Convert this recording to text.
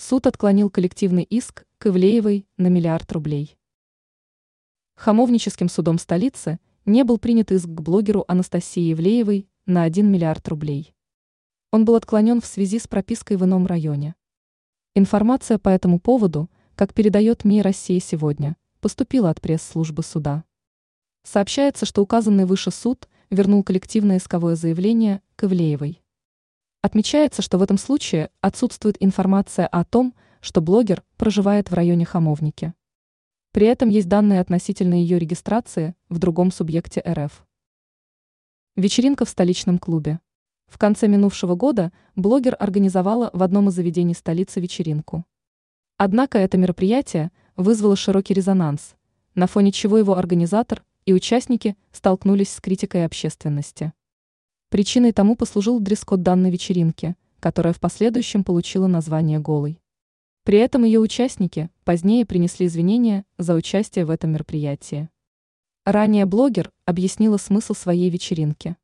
Суд отклонил коллективный иск к Ивлеевой на миллиард рублей. Хамовническим судом столицы не был принят иск к блогеру Анастасии Ивлеевой на 1 миллиард рублей. Он был отклонен в связи с пропиской в ином районе. Информация по этому поводу, как передает МИ «Россия сегодня», поступила от пресс-службы суда. Сообщается, что указанный выше суд вернул коллективное исковое заявление к Ивлеевой. Отмечается, что в этом случае отсутствует информация о том, что блогер проживает в районе Хамовники. При этом есть данные относительно ее регистрации в другом субъекте РФ. Вечеринка в столичном клубе. В конце минувшего года блогер организовала в одном из заведений столицы вечеринку. Однако это мероприятие вызвало широкий резонанс, на фоне чего его организатор и участники столкнулись с критикой общественности. Причиной тому послужил дресс-код данной вечеринки, которая в последующем получила название «Голый». При этом ее участники позднее принесли извинения за участие в этом мероприятии. Ранее блогер объяснила смысл своей вечеринки.